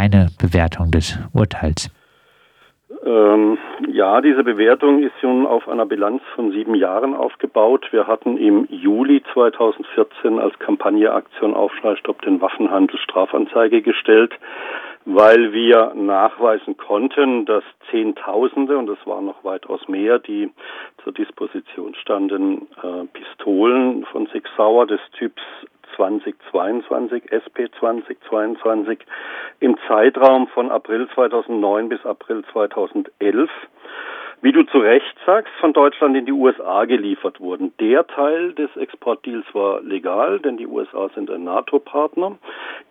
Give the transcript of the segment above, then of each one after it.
deine Bewertung des Urteils? Ähm, ja, diese Bewertung ist schon auf einer Bilanz von sieben Jahren aufgebaut. Wir hatten im Juli 2014 als Kampagneaktion Aufschrei Stopp den Waffenhandel Strafanzeige gestellt, weil wir nachweisen konnten, dass Zehntausende, und das waren noch weitaus mehr, die zur Disposition standen, äh, Pistolen von Sig Sauer des Typs 2022, SP 2022 im Zeitraum von April 2009 bis April 2011 wie du zu Recht sagst, von Deutschland in die USA geliefert wurden. Der Teil des Exportdeals war legal, denn die USA sind ein NATO-Partner.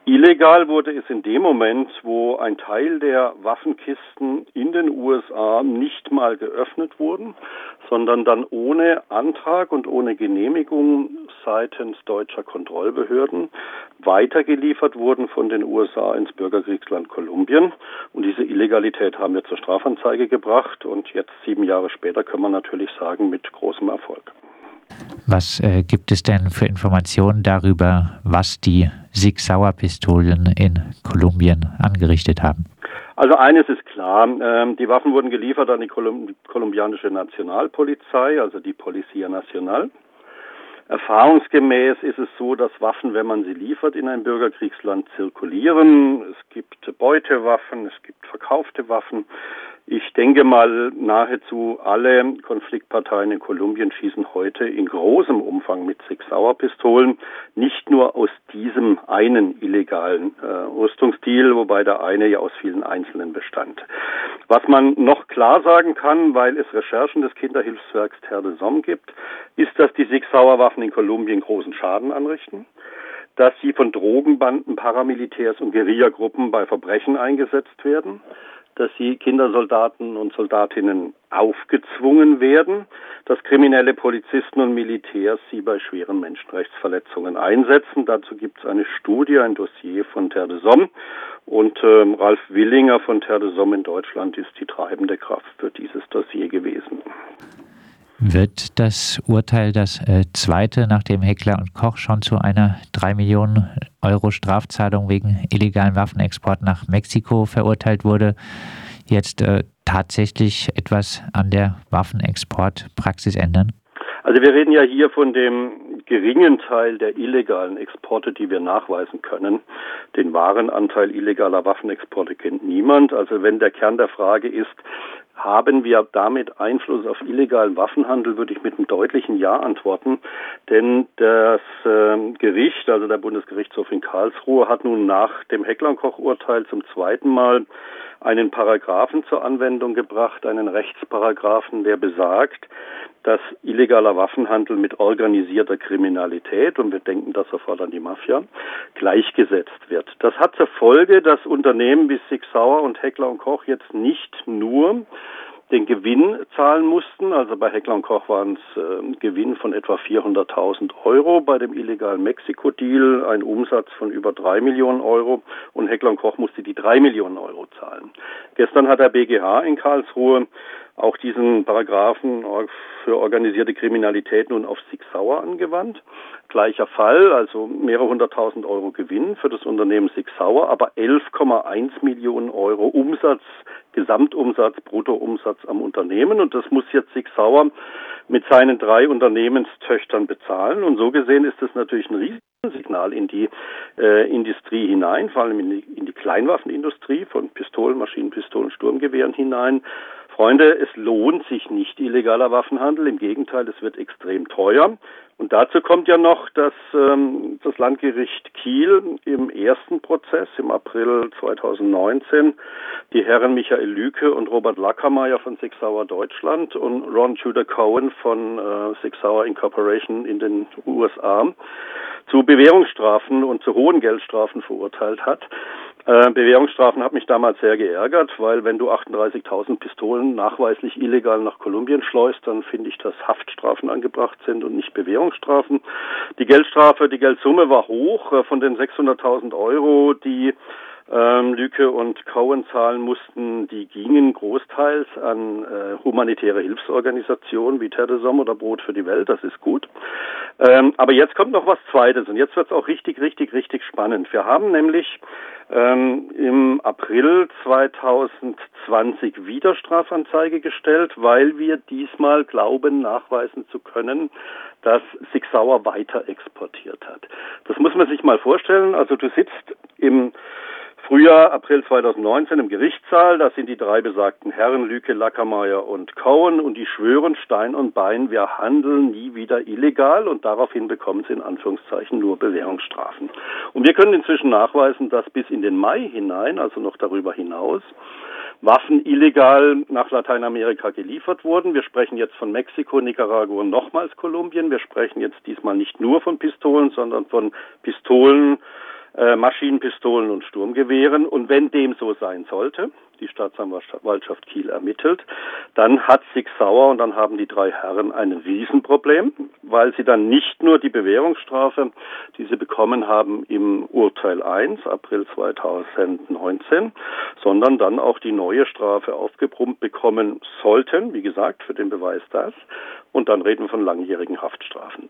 Illegal wurde es in dem Moment, wo ein Teil der Waffenkisten in den USA nicht mal geöffnet wurden, sondern dann ohne Antrag und ohne Genehmigung seitens deutscher Kontrollbehörden weitergeliefert wurden von den USA ins Bürgerkriegsland Kolumbien. Und diese Illegalität haben wir zur Strafanzeige gebracht und jetzt sieben Jahre später können wir natürlich sagen, mit großem Erfolg. Was äh, gibt es denn für Informationen darüber, was die Sig Sauer Pistolen in Kolumbien angerichtet haben? Also eines ist klar, ähm, die Waffen wurden geliefert an die Kolum kolumbianische Nationalpolizei, also die Policia Nacional. Erfahrungsgemäß ist es so, dass Waffen, wenn man sie liefert, in ein Bürgerkriegsland zirkulieren. Es gibt Beutewaffen, es gibt verkaufte Waffen. Ich denke mal, nahezu alle Konfliktparteien in Kolumbien schießen heute in großem Umfang mit Six Sauer Pistolen, nicht nur aus diesem einen illegalen äh, Rüstungsdeal, wobei der eine ja aus vielen einzelnen bestand. Was man noch klar sagen kann, weil es Recherchen des Kinderhilfswerks Terre de Somme gibt, ist, dass die Six Sauer Waffen in Kolumbien großen Schaden anrichten dass sie von Drogenbanden, Paramilitärs und Guerillagruppen bei Verbrechen eingesetzt werden, dass sie Kindersoldaten und Soldatinnen aufgezwungen werden, dass kriminelle Polizisten und Militärs sie bei schweren Menschenrechtsverletzungen einsetzen. Dazu gibt es eine Studie, ein Dossier von Terre de Somme. Und ähm, Ralf Willinger von Terre de Somme in Deutschland ist die treibende Kraft für dieses Dossier gewesen. Wird das Urteil das äh, zweite, nachdem Heckler und Koch schon zu einer 3 Millionen Euro Strafzahlung wegen illegalen Waffenexport nach Mexiko verurteilt wurde, jetzt äh, tatsächlich etwas an der Waffenexportpraxis ändern? Also wir reden ja hier von dem geringen Teil der illegalen Exporte, die wir nachweisen können. Den wahren Anteil illegaler Waffenexporte kennt niemand. Also wenn der Kern der Frage ist, haben wir damit Einfluss auf illegalen Waffenhandel, würde ich mit einem deutlichen Ja antworten. Denn das äh, Gericht, also der Bundesgerichtshof in Karlsruhe, hat nun nach dem Heckler-Koch-Urteil zum zweiten Mal einen Paragraphen zur Anwendung gebracht, einen Rechtsparagraphen, der besagt, dass illegaler Waffenhandel mit organisierter Kriminalität, und wir denken da sofort an die Mafia, gleichgesetzt wird. Das hat zur Folge, dass Unternehmen wie Sig Sauer und Heckler und Koch jetzt nicht nur den Gewinn zahlen mussten. Also bei Heckler und Koch waren es äh, Gewinn von etwa 400.000 Euro, bei dem illegalen Mexiko-Deal ein Umsatz von über drei Millionen Euro und Heckler und Koch musste die drei Millionen Euro zahlen. Gestern hat der BGH in Karlsruhe auch diesen Paragraphen für organisierte Kriminalität nun auf Sig Sauer angewandt. Gleicher Fall, also mehrere hunderttausend Euro Gewinn für das Unternehmen Sig Sauer, aber 11,1 Millionen Euro Umsatz, Gesamtumsatz, Bruttoumsatz am Unternehmen. Und das muss jetzt Sig Sauer mit seinen drei Unternehmenstöchtern bezahlen. Und so gesehen ist das natürlich ein Riesensignal in die äh, Industrie hinein, vor allem in die, in die Kleinwaffenindustrie von Pistolen, Maschinenpistolen, Sturmgewehren hinein Freunde, es lohnt sich nicht illegaler Waffenhandel. Im Gegenteil, es wird extrem teuer. Und dazu kommt ja noch, dass ähm, das Landgericht Kiel im ersten Prozess im April 2019 die Herren Michael Lüke und Robert Lackermeier von Six Sauer Deutschland und Ron Tudor Cohen von äh, Six Sauer Incorporation in den USA zu Bewährungsstrafen und zu hohen Geldstrafen verurteilt hat. Äh, Bewährungsstrafen hat mich damals sehr geärgert, weil wenn du 38.000 Pistolen nachweislich illegal nach Kolumbien schleust, dann finde ich, dass Haftstrafen angebracht sind und nicht Bewährungsstrafen. Die Geldstrafe, die Geldsumme war hoch. Äh, von den 600.000 Euro, die ähm, Lücke und Cohen zahlen mussten, die gingen großteils an äh, humanitäre Hilfsorganisationen wie Terre Somme oder Brot für die Welt. Das ist gut. Ähm, aber jetzt kommt noch was Zweites und jetzt wird es auch richtig, richtig, richtig spannend. Wir haben nämlich ähm, im April 2020 wieder Strafanzeige gestellt, weil wir diesmal glauben, nachweisen zu können, dass Sig Sauer weiter exportiert hat. Das muss man sich mal vorstellen. Also du sitzt im Frühjahr, April 2019 im Gerichtssaal. Da sind die drei besagten Herren, Lüke, Lackermeier und Cohen, und die schwören Stein und Bein, wir handeln nie wieder illegal und daraufhin bekommen sie in Anführungszeichen nur Bewährungsstrafen. Und wir können inzwischen nachweisen, dass bis in den Mai hinein, also noch darüber hinaus, Waffen illegal nach Lateinamerika geliefert wurden. Wir sprechen jetzt von Mexiko, Nicaragua und nochmals Kolumbien. Wir sprechen jetzt diesmal nicht nur von Pistolen, sondern von Pistolen, äh, Maschinenpistolen und Sturmgewehren. Und wenn dem so sein sollte, die Staatsanwaltschaft Kiel ermittelt, dann hat Sig Sauer und dann haben die drei Herren ein Riesenproblem, weil sie dann nicht nur die Bewährungsstrafe, die sie bekommen haben im Urteil 1, April 2019, sondern dann auch die neue Strafe aufgebrummt bekommen sollten, wie gesagt, für den Beweis das. Und dann reden wir von langjährigen Haftstrafen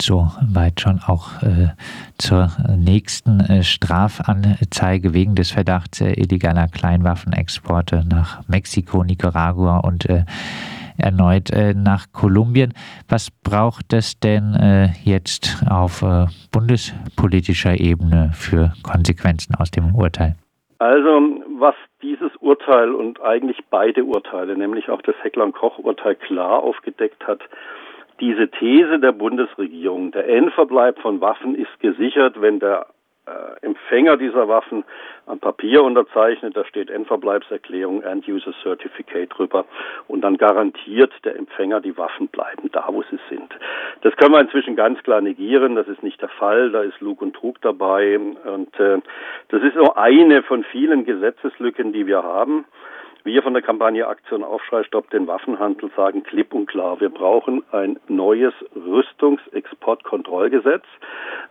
so weit schon auch äh, zur nächsten äh, Strafanzeige wegen des Verdachts äh, illegaler Kleinwaffenexporte nach Mexiko, Nicaragua und äh, erneut äh, nach Kolumbien. Was braucht es denn äh, jetzt auf bundespolitischer Ebene für Konsequenzen aus dem Urteil? Also was dieses Urteil und eigentlich beide Urteile, nämlich auch das Heckler-Koch-Urteil klar aufgedeckt hat, diese These der Bundesregierung, der Endverbleib von Waffen ist gesichert, wenn der äh, Empfänger dieser Waffen am Papier unterzeichnet, da steht Endverbleibserklärung, End-User Certificate drüber und dann garantiert der Empfänger, die Waffen bleiben da, wo sie sind. Das können wir inzwischen ganz klar negieren, das ist nicht der Fall, da ist Lug und Trug dabei und äh, das ist nur eine von vielen Gesetzeslücken, die wir haben. Wir von der Kampagne Aktion Aufschrei Stopp den Waffenhandel sagen klipp und klar, wir brauchen ein neues Rüstungsexportkontrollgesetz.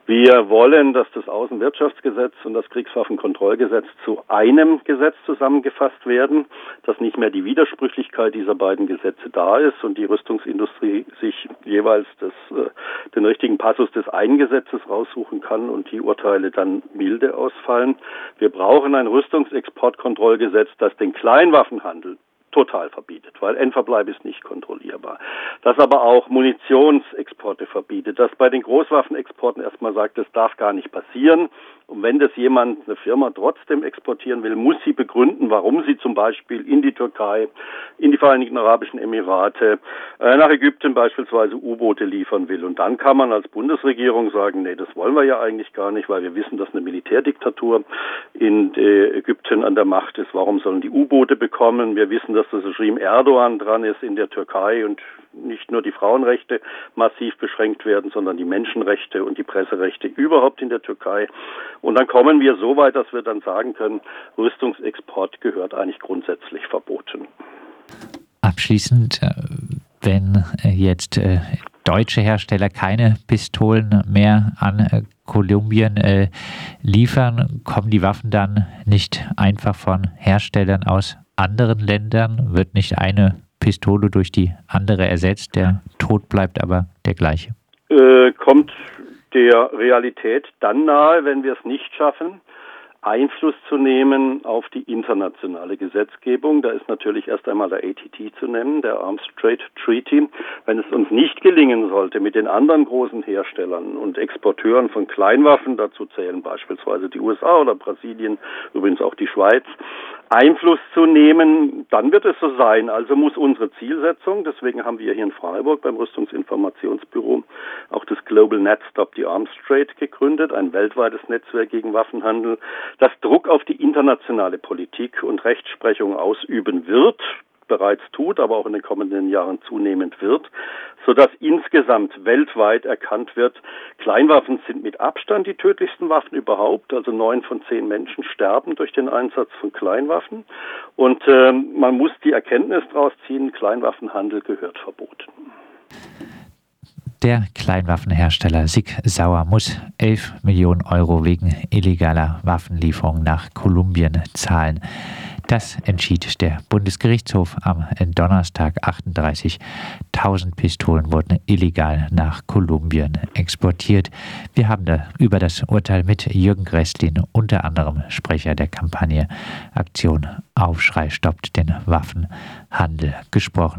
Wir wollen, dass das Außenwirtschaftsgesetz und das Kriegswaffenkontrollgesetz zu einem Gesetz zusammengefasst werden, dass nicht mehr die Widersprüchlichkeit dieser beiden Gesetze da ist und die Rüstungsindustrie sich jeweils das, äh, den richtigen Passus des einen Gesetzes raussuchen kann und die Urteile dann milde ausfallen. Wir brauchen ein Rüstungsexportkontrollgesetz, das den Kleinwaffen Waffenhandel total verbietet, weil Endverbleib ist nicht kontrollierbar. Das aber auch Munitionsexporte verbietet, das bei den Großwaffenexporten erstmal sagt, das darf gar nicht passieren. Und wenn das jemand, eine Firma trotzdem exportieren will, muss sie begründen, warum sie zum Beispiel in die Türkei, in die Vereinigten Arabischen Emirate, äh, nach Ägypten beispielsweise U-Boote liefern will. Und dann kann man als Bundesregierung sagen, nee, das wollen wir ja eigentlich gar nicht, weil wir wissen, dass eine Militärdiktatur in Ägypten an der Macht ist. Warum sollen die U-Boote bekommen? Wir wissen, dass das Regime Erdogan dran ist in der Türkei und nicht nur die Frauenrechte massiv beschränkt werden, sondern die Menschenrechte und die Presserechte überhaupt in der Türkei. Und dann kommen wir so weit, dass wir dann sagen können, Rüstungsexport gehört eigentlich grundsätzlich verboten. Abschließend, äh, wenn äh, jetzt äh, deutsche Hersteller keine Pistolen mehr an Kolumbien liefern, kommen die Waffen dann nicht einfach von Herstellern aus anderen Ländern? Wird nicht eine Pistole durch die andere ersetzt, der Tod bleibt aber der gleiche? Äh, kommt der Realität dann nahe, wenn wir es nicht schaffen, Einfluss zu nehmen auf die internationale Gesetzgebung. Da ist natürlich erst einmal der ATT zu nennen, der Arms Trade Treaty. Wenn es uns nicht gelingen sollte, mit den anderen großen Herstellern und Exporteuren von Kleinwaffen, dazu zählen beispielsweise die USA oder Brasilien, übrigens auch die Schweiz, Einfluss zu nehmen, dann wird es so sein. Also muss unsere Zielsetzung, deswegen haben wir hier in Freiburg beim Rüstungsinformationsbüro Global Net Stop the Arms Trade gegründet, ein weltweites Netzwerk gegen Waffenhandel, das Druck auf die internationale Politik und Rechtsprechung ausüben wird bereits tut, aber auch in den kommenden Jahren zunehmend wird, sodass insgesamt weltweit erkannt wird, Kleinwaffen sind mit Abstand die tödlichsten Waffen überhaupt. Also neun von zehn Menschen sterben durch den Einsatz von Kleinwaffen. Und äh, man muss die Erkenntnis daraus ziehen, Kleinwaffenhandel gehört verboten. Der Kleinwaffenhersteller Sig Sauer muss 11 Millionen Euro wegen illegaler Waffenlieferungen nach Kolumbien zahlen. Das entschied der Bundesgerichtshof am Donnerstag. 38.000 Pistolen wurden illegal nach Kolumbien exportiert. Wir haben da über das Urteil mit Jürgen Gresslin, unter anderem Sprecher der Kampagne Aktion Aufschrei stoppt den Waffenhandel, gesprochen.